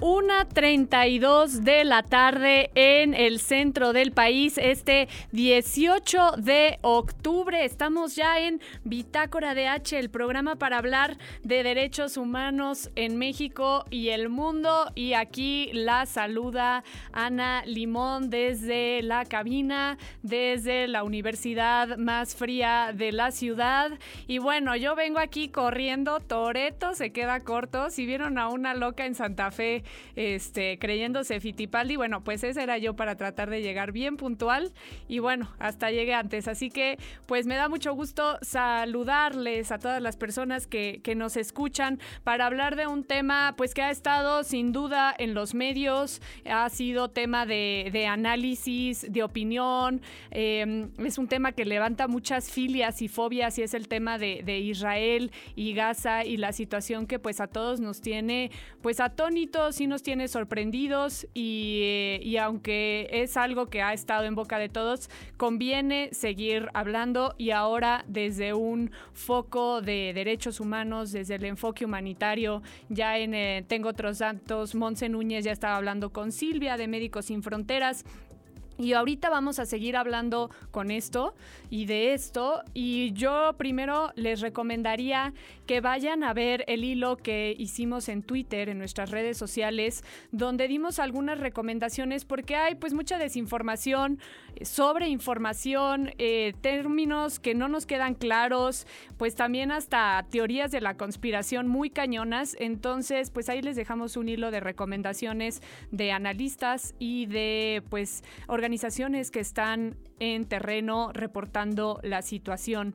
1.32 de la tarde en el centro del país, este 18 de octubre. Estamos ya en Bitácora de H, el programa para hablar de derechos humanos en México y el mundo. Y aquí la saluda Ana Limón desde la cabina, desde la universidad más fría de la ciudad. Y bueno, yo vengo aquí corriendo, Toreto se queda corto. Si vieron a una loca en Santa Fe, este, creyéndose Fitipaldi. Bueno, pues ese era yo para tratar de llegar bien puntual y bueno, hasta llegué antes. Así que pues me da mucho gusto saludarles a todas las personas que, que nos escuchan para hablar de un tema pues que ha estado sin duda en los medios, ha sido tema de, de análisis, de opinión, em, es un tema que levanta muchas filias y fobias y es el tema de, de Israel y Gaza y la situación que pues a todos nos tiene pues atónitos nos tiene sorprendidos eh, y, aunque es algo que ha estado en boca de todos, conviene seguir hablando y ahora desde un foco de derechos humanos, desde el enfoque humanitario, ya en eh, Tengo otros datos, Monse Núñez ya estaba hablando con Silvia de Médicos Sin Fronteras y ahorita vamos a seguir hablando con esto y de esto. Y yo primero les recomendaría que vayan a ver el hilo que hicimos en Twitter, en nuestras redes sociales, donde dimos algunas recomendaciones porque hay pues mucha desinformación, sobre información, eh, términos que no nos quedan claros, pues también hasta teorías de la conspiración muy cañonas. Entonces, pues ahí les dejamos un hilo de recomendaciones de analistas y de pues organizaciones organizaciones que están en terreno reportando la situación.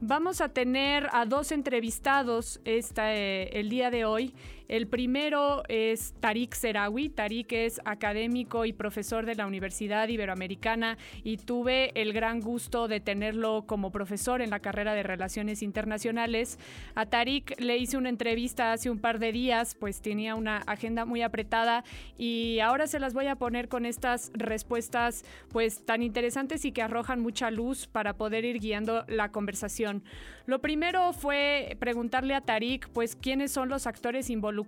Vamos a tener a dos entrevistados esta, eh, el día de hoy. El primero es Tarik Serawi. Tarik es académico y profesor de la Universidad Iberoamericana y tuve el gran gusto de tenerlo como profesor en la carrera de Relaciones Internacionales. A Tarik le hice una entrevista hace un par de días, pues tenía una agenda muy apretada y ahora se las voy a poner con estas respuestas pues tan interesantes y que arrojan mucha luz para poder ir guiando la conversación. Lo primero fue preguntarle a Tarik pues quiénes son los actores involucrados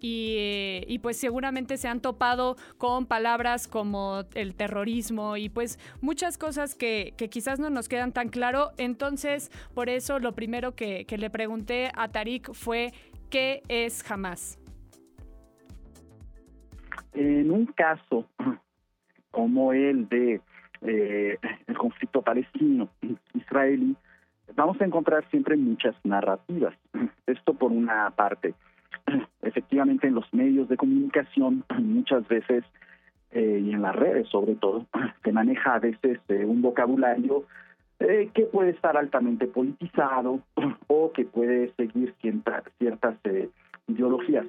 y, pues seguramente se han topado con palabras como el terrorismo y pues muchas cosas que, quizás no nos quedan tan claro. Entonces, por eso lo primero que, le pregunté a Tarik fue, ¿qué es Hamas? En un caso como el de eh, el conflicto palestino-israelí, vamos a encontrar siempre muchas narrativas. Esto por una parte. Efectivamente en los medios de comunicación muchas veces eh, y en las redes sobre todo se maneja a veces eh, un vocabulario eh, que puede estar altamente politizado o que puede seguir ciertas ideologías.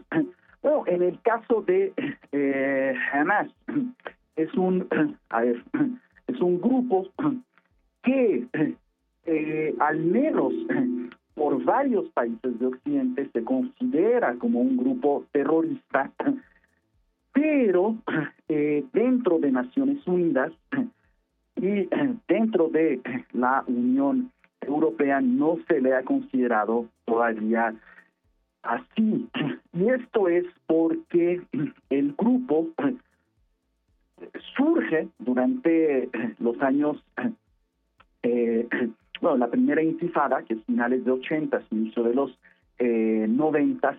Bueno, en el caso de Hamas es un a ver es un grupo que al menos por varios países de Occidente se considera como un grupo terrorista, pero eh, dentro de Naciones Unidas y dentro de la Unión Europea no se le ha considerado todavía así. Y esto es porque el grupo surge durante los años eh, bueno, la primera intifada, que es finales de 80, inicio de los eh, 90,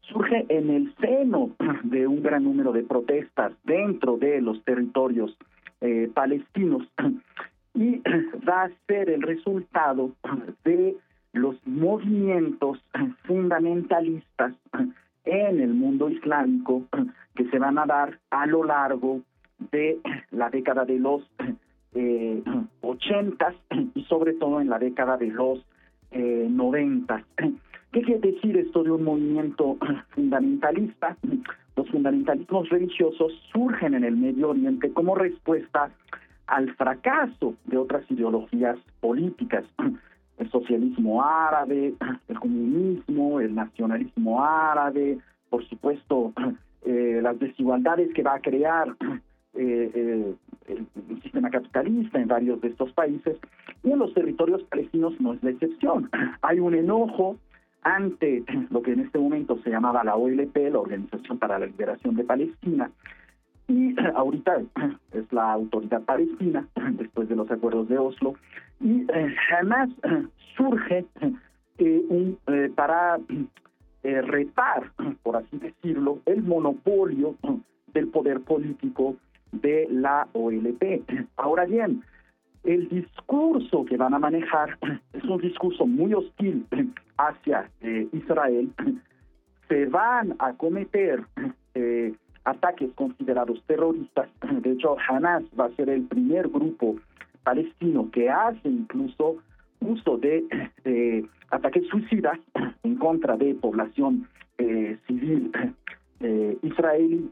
surge en el seno de un gran número de protestas dentro de los territorios eh, palestinos y va a ser el resultado de los movimientos fundamentalistas en el mundo islámico que se van a dar a lo largo de la década de los eh, 80 y sobre todo en la década de los eh, 90. ¿Qué quiere decir esto de un movimiento fundamentalista? Los fundamentalismos religiosos surgen en el Medio Oriente como respuesta al fracaso de otras ideologías políticas, el socialismo árabe, el comunismo, el nacionalismo árabe, por supuesto, eh, las desigualdades que va a crear eh, eh, el, sistema capitalista en varios de estos países y en los territorios palestinos no es la excepción. Hay un enojo ante lo que en este momento se llamaba la OLP, la Organización para la Liberación de Palestina, y ahorita es la autoridad palestina, después de los acuerdos de Oslo, y jamás surge un, para retar, por así decirlo, el monopolio del poder político de la OLP. Ahora bien, el discurso que van a manejar es un discurso muy hostil hacia eh, Israel. Se van a cometer eh, ataques considerados terroristas. De hecho, Hamas va a ser el primer grupo palestino que hace incluso uso de eh, ataques suicidas en contra de población civil israelí.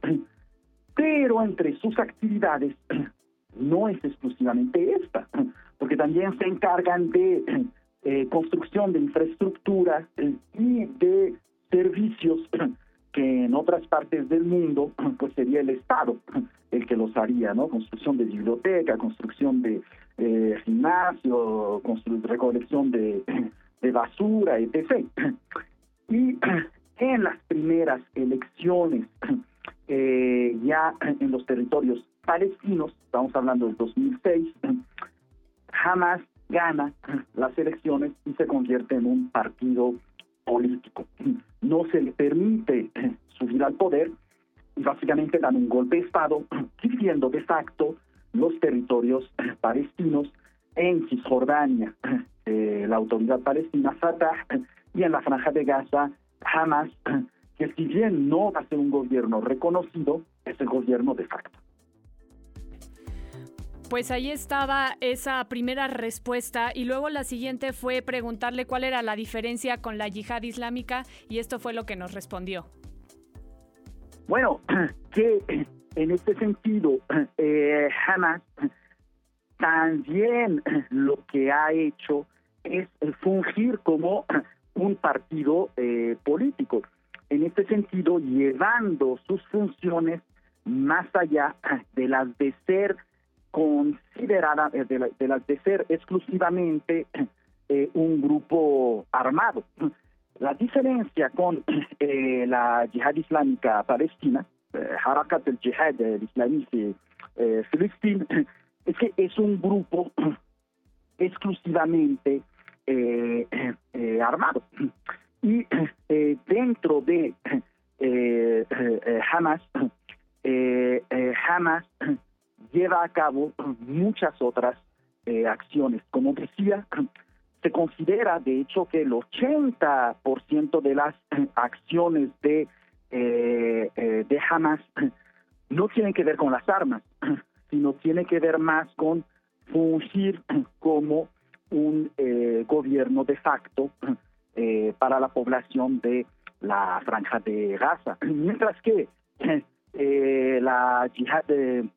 Pero entre sus actividades no es exclusivamente esta, porque también se encargan de eh, construcción de infraestructura eh, y de servicios que en otras partes del mundo pues sería el Estado el que los haría, ¿no? Construcción de biblioteca, construcción de eh, gimnasio, recolección de, de basura, etc. Y en las primeras elecciones ya en los territorios palestinos, estamos hablando del 2006, jamás gana las elecciones y se convierte en un partido político. No se le permite subir al poder y básicamente dan un golpe de Estado, dividiendo de facto los territorios palestinos en Cisjordania, eh, la autoridad palestina Fatah, y en la franja de Gaza, Hamas, que si bien no va a ser un gobierno reconocido, es el gobierno de facto. Pues ahí estaba esa primera respuesta y luego la siguiente fue preguntarle cuál era la diferencia con la yihad islámica y esto fue lo que nos respondió. Bueno, que en este sentido eh, Hamas también lo que ha hecho es fungir como un partido eh, político. En este sentido, llevando sus funciones más allá de las de ser considerada eh, de, de ser exclusivamente eh, un grupo armado. La diferencia con eh, la yihad islámica palestina, Harakat el Jihad Islamí Filistín, es que es un grupo exclusivamente armado. Y dentro de Hamas, Hamas lleva a cabo muchas otras eh, acciones. Como decía, se considera de hecho que el 80% de las acciones de, eh, eh, de Hamas no tienen que ver con las armas, sino tiene que ver más con fungir como un gobierno de facto para la población de la franja de Gaza. Mientras que la yihad de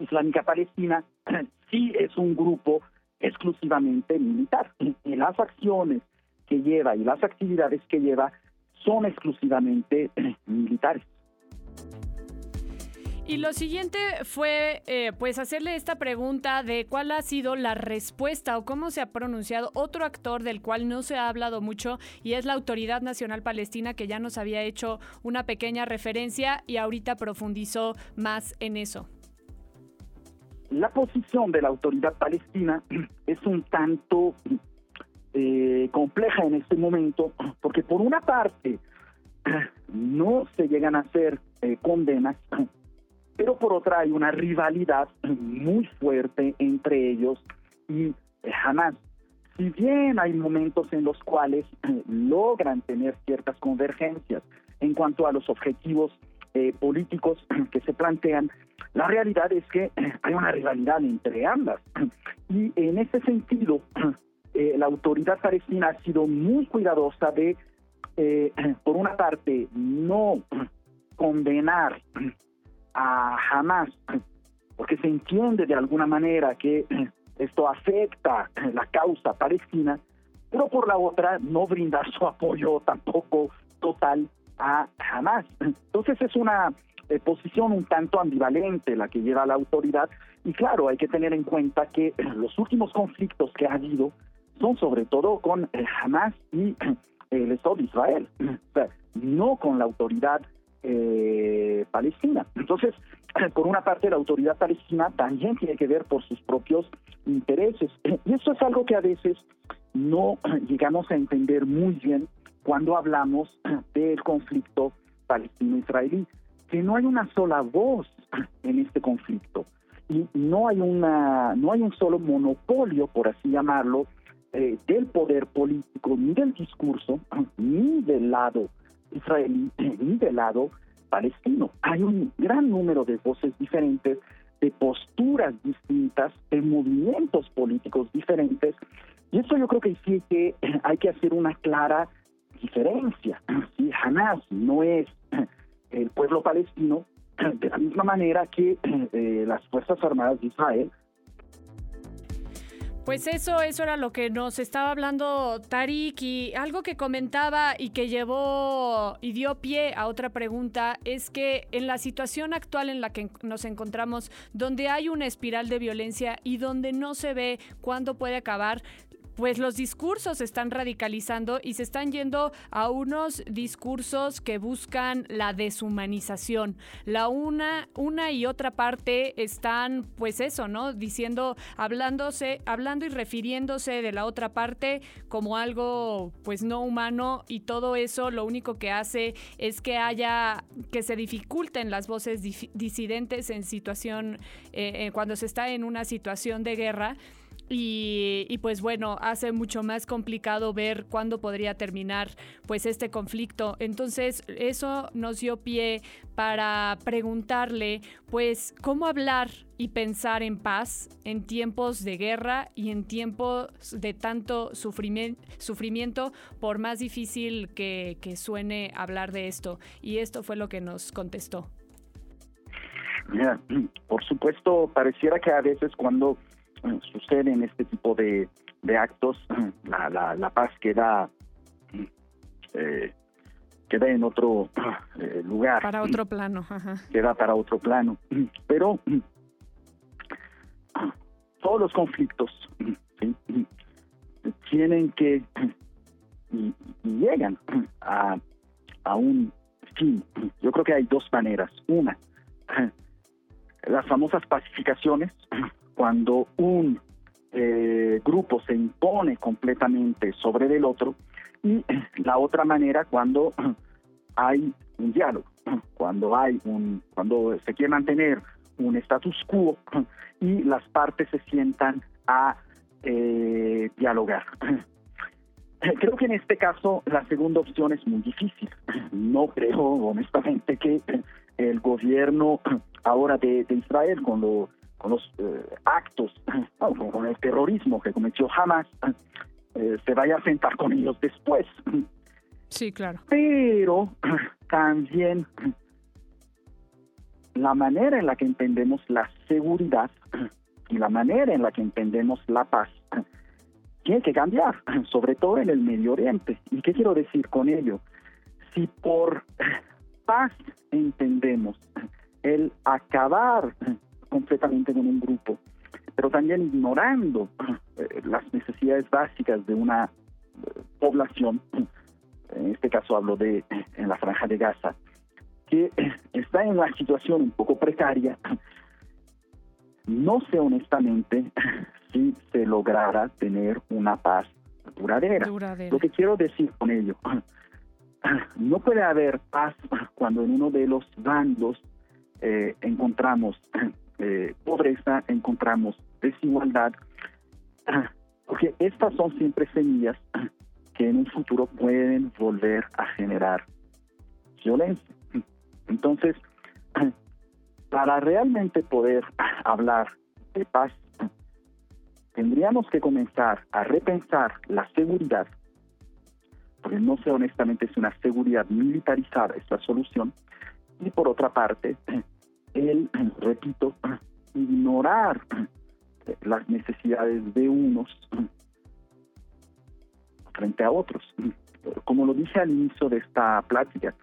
Islámica Palestina sí es un grupo exclusivamente militar y las acciones que lleva y las actividades que lleva son exclusivamente militares. Y lo siguiente fue, eh, pues, hacerle esta pregunta de cuál ha sido la respuesta o cómo se ha pronunciado otro actor del cual no se ha hablado mucho y es la Autoridad Nacional Palestina que ya nos había hecho una pequeña referencia y ahorita profundizó más en eso. La posición de la autoridad palestina es un tanto eh, compleja en este momento, porque por una parte no se llegan a hacer eh, condenas, pero por otra hay una rivalidad muy fuerte entre ellos y Hamas. Si bien hay momentos en los cuales logran tener ciertas convergencias en cuanto a los objetivos eh, políticos que se plantean, la realidad es que hay una rivalidad entre ambas. Y en ese sentido, eh, la autoridad palestina ha sido muy cuidadosa de, eh, por una parte, no condenar a Hamas, porque se entiende de alguna manera que esto afecta la causa palestina, pero por la otra, no brindar su apoyo tampoco total a Hamas. Entonces es una eh, posición un tanto ambivalente la que lleva la autoridad y claro, hay que tener en cuenta que eh, los últimos conflictos que ha habido son sobre todo con eh, Hamas y el Estado de Israel, no con la autoridad eh, palestina. Entonces, por una parte, la autoridad palestina también tiene que ver por sus propios intereses. Y eso es algo que a veces no llegamos a entender muy bien cuando hablamos del conflicto palestino-israelí, que no hay una sola voz en este conflicto y no hay una no hay un solo monopolio, por así llamarlo, eh, del poder político ni del discurso ni del lado israelí ni del lado palestino. Hay un gran número de voces diferentes, de posturas distintas, de movimientos políticos diferentes, y eso yo creo que sí que hay que hacer una clara diferencia. Si Hamas no es el pueblo palestino, de la misma manera que eh, las Fuerzas Armadas de Israel pues eso, eso era lo que nos estaba hablando Tarik y algo que comentaba y que llevó y dio pie a otra pregunta es que en la situación actual en la que nos encontramos, donde hay una espiral de violencia y donde no se ve cuándo puede acabar, pues los discursos se están radicalizando y se están yendo a unos discursos que buscan la deshumanización. La una, una y otra parte están, pues eso, ¿no? Diciendo, hablándose, hablando y refiriéndose de la otra parte como algo, pues no humano y todo eso lo único que hace es que haya, que se dificulten las voces disidentes en situación, eh, eh, cuando se está en una situación de guerra. Y, pues bueno, hace mucho más complicado ver cuándo podría terminar pues este conflicto. Entonces eso nos dio pie para preguntarle pues cómo hablar y pensar en paz en tiempos de guerra y en tiempos de tanto sufrimiento, por más difícil que, que suene hablar de esto. Y esto fue lo que nos contestó. Mira, por supuesto, pareciera que a veces cuando sucede en este tipo de, actos, la, la, la, paz queda, eh, queda en otro eh, lugar. Para otro plano. Queda para otro plano. Pero todos los conflictos tienen que y, llegan a, a un fin. Yo creo que hay dos maneras. Una, las famosas pacificaciones, cuando un eh, grupo se impone completamente sobre el otro y la otra manera cuando hay un diálogo, cuando hay un, cuando se quiere mantener un status quo y las partes se sientan a eh, dialogar. Creo que en este caso la segunda opción es muy difícil. No creo honestamente que el gobierno ahora de, de Israel con lo con los eh, actos, con el terrorismo que cometió Hamas, eh, se vaya a sentar con ellos después. Sí, claro. Pero también la manera en la que entendemos la seguridad y la manera en la que entendemos la paz tiene que cambiar, sobre todo en el Medio Oriente. ¿Y qué quiero decir con ello? Si por paz entendemos el acabar completamente con un grupo, pero también ignorando eh, las necesidades básicas de una eh, población, en este caso hablo de en la franja de Gaza, que está en una situación un poco precaria, no sé honestamente si se lograra tener una paz duradera. Lo que quiero decir con ello, no puede haber paz cuando en uno de los bandos eh, encontramos eh, pobreza, encontramos desigualdad, porque estas son siempre semillas que en un futuro pueden volver a generar violencia. Entonces, para realmente poder hablar de paz, tendríamos que comenzar a repensar la seguridad, porque no sé honestamente si una seguridad militarizada es la solución, y por otra parte, el, repito, ignorar las necesidades de unos frente a otros. Como lo dije al inicio de esta plática,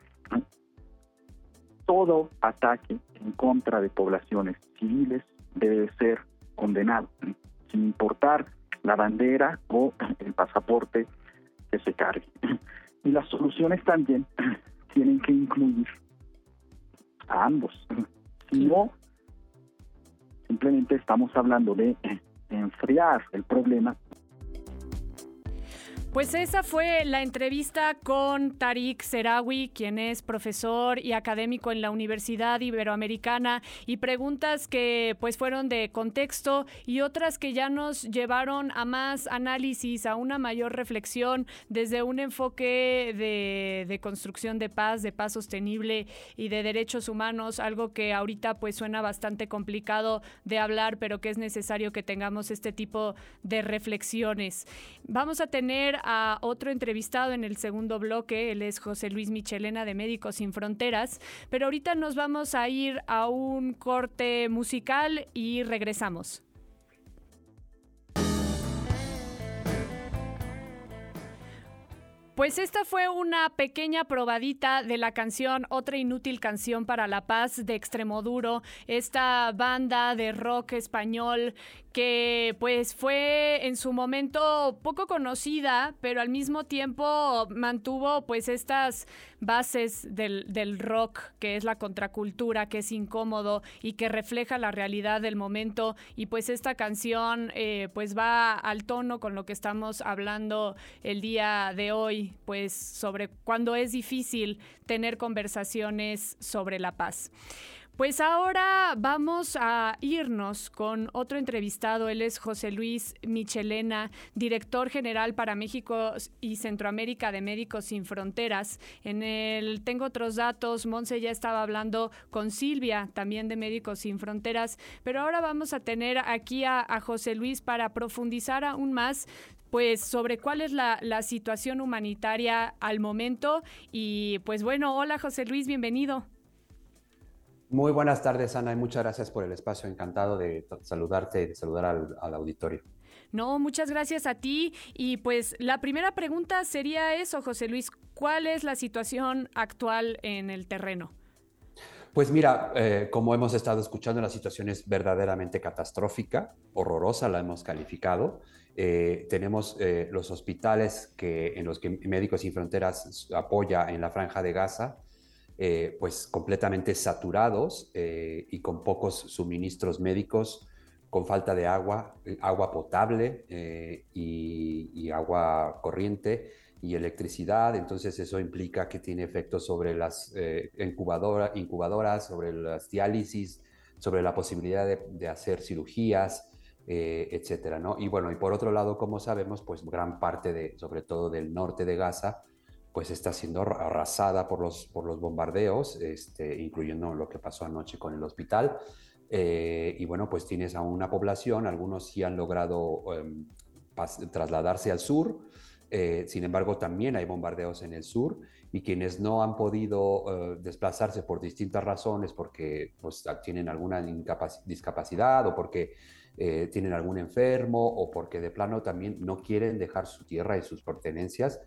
todo ataque en contra de poblaciones civiles debe ser condenado, sin importar la bandera o el pasaporte que se cargue. Y las soluciones también tienen que incluir a ambos. Si no, simplemente estamos hablando de enfriar el problema pues esa fue la entrevista con Tariq Serawi, quien es profesor y académico en la Universidad Iberoamericana, y preguntas que pues fueron de contexto y otras que ya nos llevaron a más análisis, a una mayor reflexión desde un enfoque de, de construcción de paz, de paz sostenible y de derechos humanos, algo que ahorita pues suena bastante complicado de hablar, pero que es necesario que tengamos este tipo de reflexiones. Vamos a a otro entrevistado en el segundo bloque. Él es José Luis Michelena de Médicos Sin Fronteras. Pero ahorita nos vamos a ir a un corte musical y regresamos. Pues esta fue una pequeña probadita de la canción Otra inútil canción para la paz de Extremoduro, esta banda de rock español que pues fue en su momento poco conocida, pero al mismo tiempo mantuvo pues estas bases del, rock, que es la contracultura, que es incómodo y que refleja la realidad del momento. Y pues esta canción eh, pues va al tono con lo que estamos hablando el día de hoy, pues sobre cuando es difícil tener conversaciones sobre la paz. Pues ahora vamos a irnos con otro entrevistado. Él es José Luis Michelena, director general para México y Centroamérica de Médicos Sin Fronteras. En el Tengo otros datos, Monse ya estaba hablando con Silvia, también de Médicos Sin Fronteras, pero ahora vamos a tener aquí a, José Luis para profundizar aún más pues sobre cuál es la, la, situación humanitaria al momento. Y pues bueno, hola José Luis, bienvenido. Muy buenas tardes, Ana, y muchas gracias por el espacio. Encantado de saludarte y de saludar al, auditorio. No, muchas gracias a ti. Y pues la primera pregunta sería eso, José Luis. ¿Cuál es la situación actual en el terreno? Pues mira, eh, como hemos estado escuchando, la situación es verdaderamente catastrófica, horrorosa, la hemos calificado. Eh, tenemos eh, los hospitales que, en los que Médicos Sin Fronteras apoya en la franja de Gaza, pues completamente saturados y con pocos suministros médicos, con falta de agua, agua potable y, agua corriente y electricidad. Entonces eso implica que tiene efectos sobre las incubadoras, sobre las diálisis, sobre la posibilidad de, hacer cirugías, etcétera, ¿no? Y bueno, y por otro lado, como sabemos, pues gran parte de, sobre todo del norte de Gaza, pues está siendo arrasada por los, por los bombardeos, este, incluyendo lo que pasó anoche con el hospital. Eh, y bueno, pues tienes a una población, algunos sí han logrado em, trasladarse al sur, eh, sin embargo también hay bombardeos en el sur y quienes no han podido eh, desplazarse por distintas razones, porque pues, tienen alguna discapacidad o porque tienen algún enfermo o porque de plano también no quieren dejar su tierra y sus pertenencias,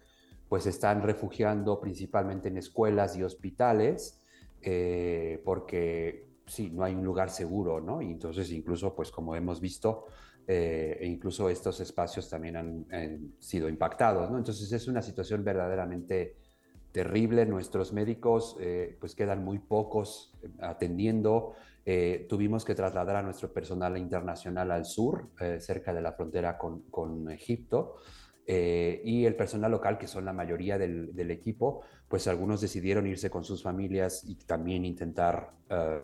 pues están refugiando principalmente en escuelas y hospitales, eh, porque sí, no hay un lugar seguro, ¿no? Y entonces incluso, pues como hemos visto, eh, e incluso estos espacios también han, sido impactados, ¿no? Entonces es una situación verdaderamente terrible. Nuestros médicos, eh, pues quedan muy pocos atendiendo. tuvimos que trasladar a nuestro personal internacional al sur, cerca de la frontera con, con Egipto. Eh, y el personal local, que son la mayoría del, equipo, pues algunos decidieron irse con sus familias y también intentar uh,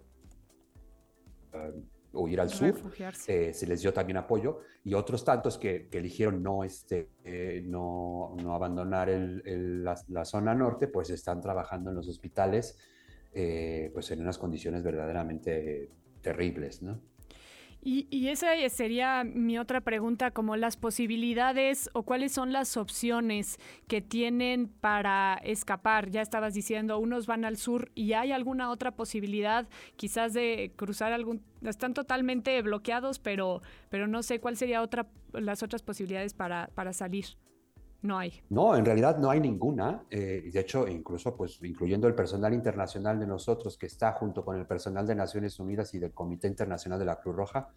huir al sur. Eh, se les dio también apoyo y otros tantos que, eligieron no, este, no, no, abandonar la, la, zona norte, pues están trabajando en los hospitales pues en unas condiciones verdaderamente terribles, ¿no? Y, esa sería mi otra pregunta, como las posibilidades o cuáles son las opciones que tienen para escapar. Ya estabas diciendo, unos van al sur y hay alguna otra posibilidad quizás de cruzar algún... Están totalmente bloqueados, pero, pero no sé cuál sería otra, las otras posibilidades para, para salir. No hay. No, en realidad no hay ninguna. Eh, de hecho, incluso pues incluyendo el personal internacional de nosotros que está junto con el personal de Naciones Unidas y del Comité Internacional de la Cruz Roja,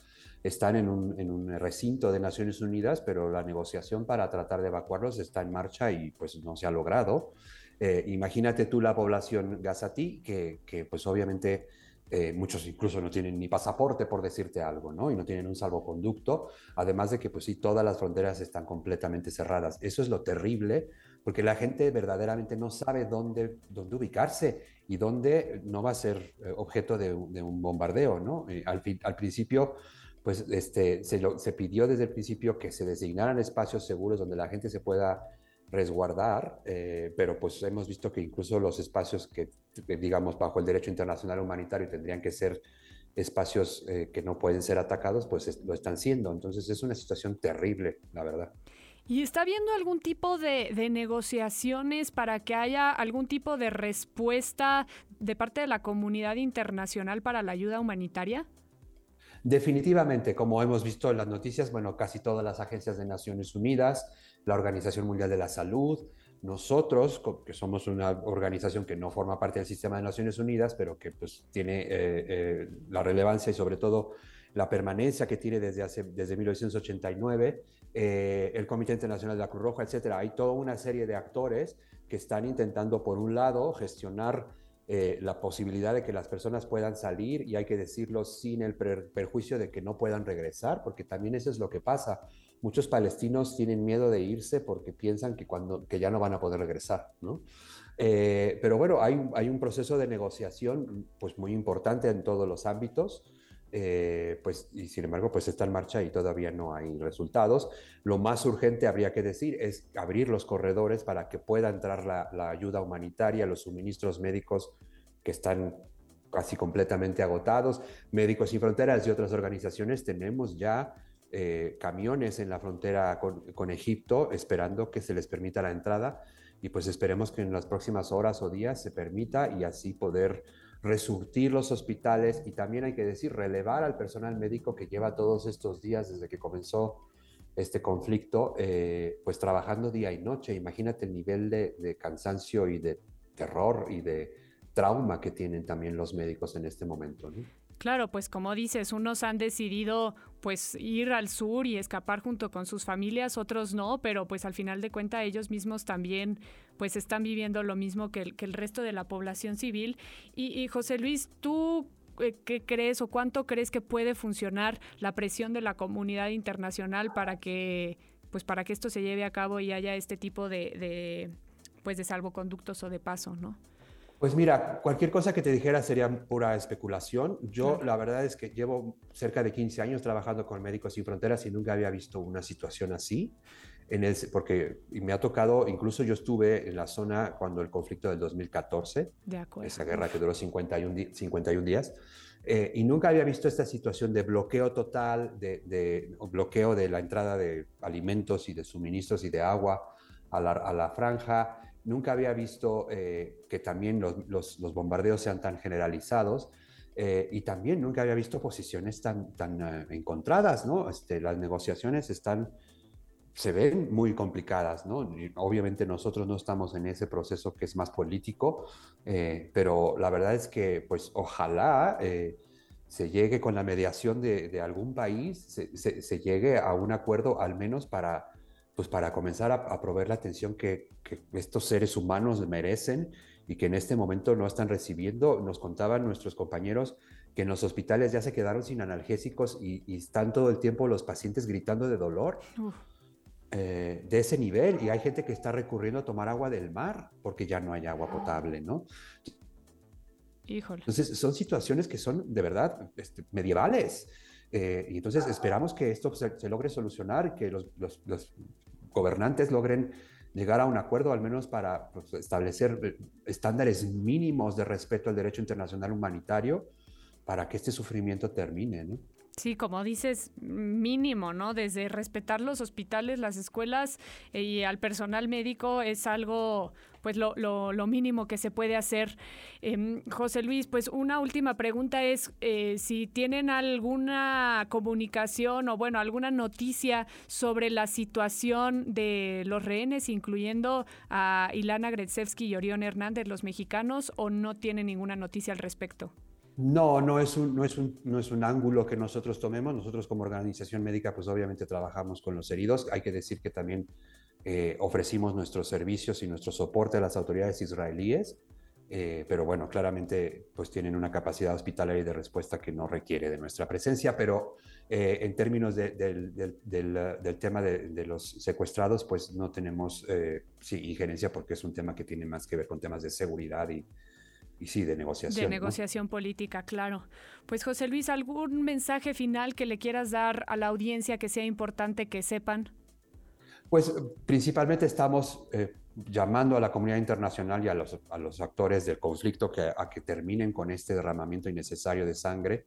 están en un, recinto de Naciones Unidas, pero la negociación para tratar de evacuarlos está en marcha y pues no se ha logrado. Eh, imagínate tú la población gazatí, que, que pues obviamente eh, muchos incluso no tienen ni pasaporte, por decirte algo, ¿no? Y no tienen un salvoconducto, además de que, pues sí, todas las fronteras están completamente cerradas. Eso es lo terrible, porque la gente verdaderamente no sabe dónde, dónde ubicarse y dónde no va a ser eh, objeto de, un bombardeo, ¿no? Eh, al, principio, pues este, se, se pidió desde el principio que se designaran espacios seguros donde la gente se pueda resguardar, eh, pero pues hemos visto que incluso los espacios que, digamos, bajo el derecho internacional humanitario tendrían que ser espacios eh, que no pueden ser atacados, pues lo están siendo. Entonces es una situación terrible, la verdad. ¿Y está habiendo algún tipo de, de, negociaciones para que haya algún tipo de respuesta de parte de la comunidad internacional para la ayuda humanitaria? Definitivamente, como hemos visto en las noticias, bueno, casi todas las agencias de Naciones Unidas, la Organización Mundial de la Salud, nosotros, que somos una organización que no forma parte del sistema de Naciones Unidas, pero que pues tiene eh, eh, la relevancia y sobre todo la permanencia que tiene desde, hace, desde 1989, eh, el Comité Internacional de la Cruz Roja, etcétera. Hay toda una serie de actores que están intentando, por un lado, gestionar la posibilidad de que las personas puedan salir y hay que decirlo sin el perjuicio de que no puedan regresar, porque también eso es lo que pasa muchos palestinos tienen miedo de irse porque piensan que, cuando, que ya no van a poder regresar, ¿no? Eh, pero bueno, hay, hay, un proceso de negociación pues muy importante en todos los ámbitos, eh, pues, y sin embargo pues está en marcha y todavía no hay resultados. Lo más urgente, habría que decir, es abrir los corredores para que pueda entrar la, ayuda humanitaria, los suministros médicos que están casi completamente agotados. Médicos Sin Fronteras y otras organizaciones tenemos ya eh, camiones en la frontera con, Egipto esperando que se les permita la entrada y pues esperemos que en las próximas horas o días se permita y así poder resurtir los hospitales y también hay que decir relevar al personal médico que lleva todos estos días desde que comenzó este conflicto, eh, pues trabajando día y noche. Imagínate el nivel de, cansancio y de terror y de trauma que tienen también los médicos en este momento. Claro, pues como dices, unos han decidido pues ir al sur y escapar junto con sus familias, otros no, pero pues al final de cuentas ellos mismos también pues están viviendo lo mismo que el, que el resto de la población civil. Y, José Luis, ¿tú eh, qué crees o cuánto crees que puede funcionar la presión de la comunidad internacional para que pues para que esto se lleve a cabo y haya este tipo de, de pues de salvoconductos o de paso, ¿no? Pues mira, cualquier cosa que te dijera sería pura especulación. Yo la verdad es que llevo cerca de 15 años trabajando con Médicos Sin Fronteras y nunca había visto una situación así. En el, porque me ha tocado, incluso yo estuve en la zona cuando el conflicto del 2014, de esa guerra que duró 51, 51 días, eh, y nunca había visto esta situación de bloqueo total, de, de bloqueo de la entrada de alimentos y de suministros y de agua a la, a la franja Nunca había visto eh, que también los, bombardeos sean tan generalizados eh, y también nunca había visto posiciones tan, tan eh, encontradas, ¿no? Este, las negociaciones están, se ven muy complicadas, ¿no? obviamente nosotros no estamos en ese proceso que es más político, pero la verdad es que, pues, ojalá se llegue con la mediación de, algún país, se llegue a un acuerdo al menos para pues para comenzar a, proveer la atención que, estos seres humanos merecen y que en este momento no están recibiendo. Nos contaban nuestros compañeros que en los hospitales ya se quedaron sin analgésicos y, están todo el tiempo los pacientes gritando de dolor. Eh, de ese nivel y hay gente que está recurriendo a tomar agua del mar porque ya no hay agua potable, ¿no? Híjole. Entonces son situaciones que son de verdad este, medievales. Eh, y entonces esperamos que esto se, logre solucionar, que los, los, gobernantes logren llegar a un acuerdo, al menos para pues, establecer eh, estándares mínimos de respeto al derecho internacional humanitario para que este sufrimiento termine. ¿no? Sí, como dices, mínimo, ¿no? Desde respetar los hospitales, las escuelas eh, y al personal médico es algo, pues lo, lo, mínimo que se puede hacer. Em, José Luis, pues una última pregunta es eh, si tienen alguna comunicación o, bueno, alguna noticia sobre la situación de los rehenes, incluyendo a Ilana Gretsevsky y Orión Hernández, los mexicanos, o no tienen ninguna noticia al respecto. No, no es, un, no, es un, no es un ángulo que nosotros tomemos. Nosotros como organización médica, pues obviamente trabajamos con los heridos. Hay que decir que también eh, ofrecimos nuestros servicios y nuestro soporte a las autoridades israelíes. Eh, pero bueno, claramente pues tienen una capacidad hospitalaria y de respuesta que no requiere de nuestra presencia, pero eh, en términos del, del, tema de, los secuestrados, pues no tenemos sí, injerencia porque es un tema que tiene más que ver con temas de seguridad y, y sí, de negociación. De negociación política, claro. Pues José Luis, ¿algún mensaje final que le quieras dar a la audiencia que sea importante que sepan? Pues principalmente estamos eh, llamando a la comunidad internacional y a los, a los actores del conflicto que, a que terminen con este derramamiento innecesario de sangre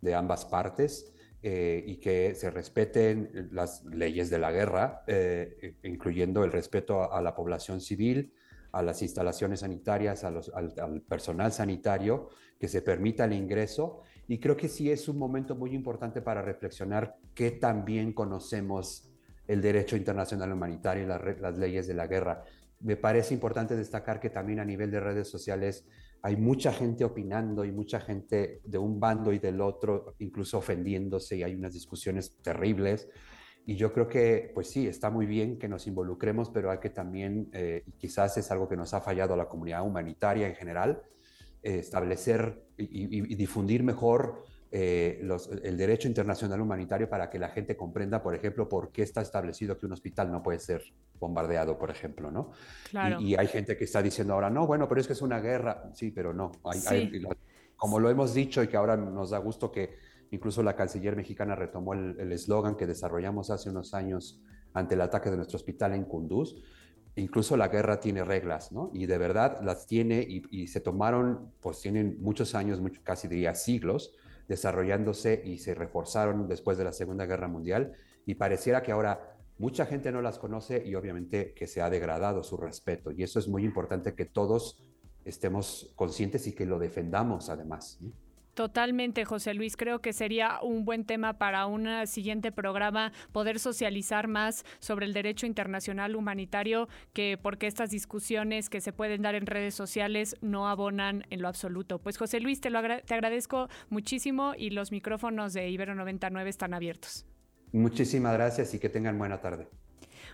de ambas partes. Eh, y que se respeten las leyes de la guerra, eh, incluyendo el respeto a, la población civil, a las instalaciones sanitarias, al, personal sanitario, que se permita el ingreso. Y creo que sí es un momento muy importante para reflexionar que también conocemos el derecho internacional humanitario y las leyes de la guerra. Me parece importante destacar que también a nivel de redes sociales hay mucha gente opinando y mucha gente de un bando y del otro, incluso ofendiéndose y hay unas discusiones terribles. Y yo creo que, pues sí, está muy bien que nos involucremos, pero hay que también, eh, y quizás es algo que nos ha fallado a la comunidad humanitaria en general, eh, establecer y, difundir mejor eh, los, el derecho internacional humanitario para que la gente comprenda, por ejemplo, por qué está establecido que un hospital no puede ser bombardeado, por ejemplo, ¿no? Claro. Y, hay gente que está diciendo ahora, no, bueno, pero es que es una guerra. Sí, pero no. Hay, como lo hemos dicho y que ahora nos da gusto que Incluso la canciller mexicana retomó el eslogan que desarrollamos hace unos años ante el ataque de nuestro hospital en Kunduz. Incluso la guerra tiene reglas, ¿no? Y de verdad las tiene y, se tomaron, pues tienen muchos años, casi diría siglos, desarrollándose y se reforzaron después de la Segunda Guerra Mundial. Y pareciera que ahora mucha gente no las conoce y obviamente que se ha degradado su respeto. Y eso es muy importante que todos estemos conscientes y que lo defendamos además. Totalmente, José Luis. Creo que sería un buen tema para un siguiente programa poder socializar más sobre el derecho internacional humanitario, que porque estas discusiones que se pueden dar en redes sociales no abonan en lo absoluto. Pues José Luis, te, lo te agradezco muchísimo y los micrófonos de Ibero 99 están abiertos. Muchísimas gracias y que tengan buena tarde.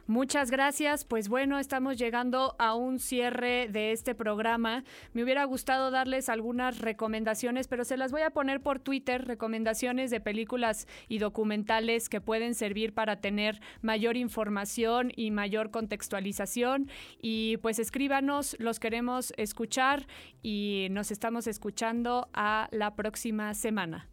Muchas gracias. Pues bueno, estamos llegando a un cierre de este programa. Me hubiera gustado darles algunas recomendaciones, pero se las voy a poner por Twitter, recomendaciones de películas y documentales que pueden servir para tener mayor información y mayor contextualización. Y pues escríbanos, los queremos escuchar y nos estamos escuchando a la próxima semana.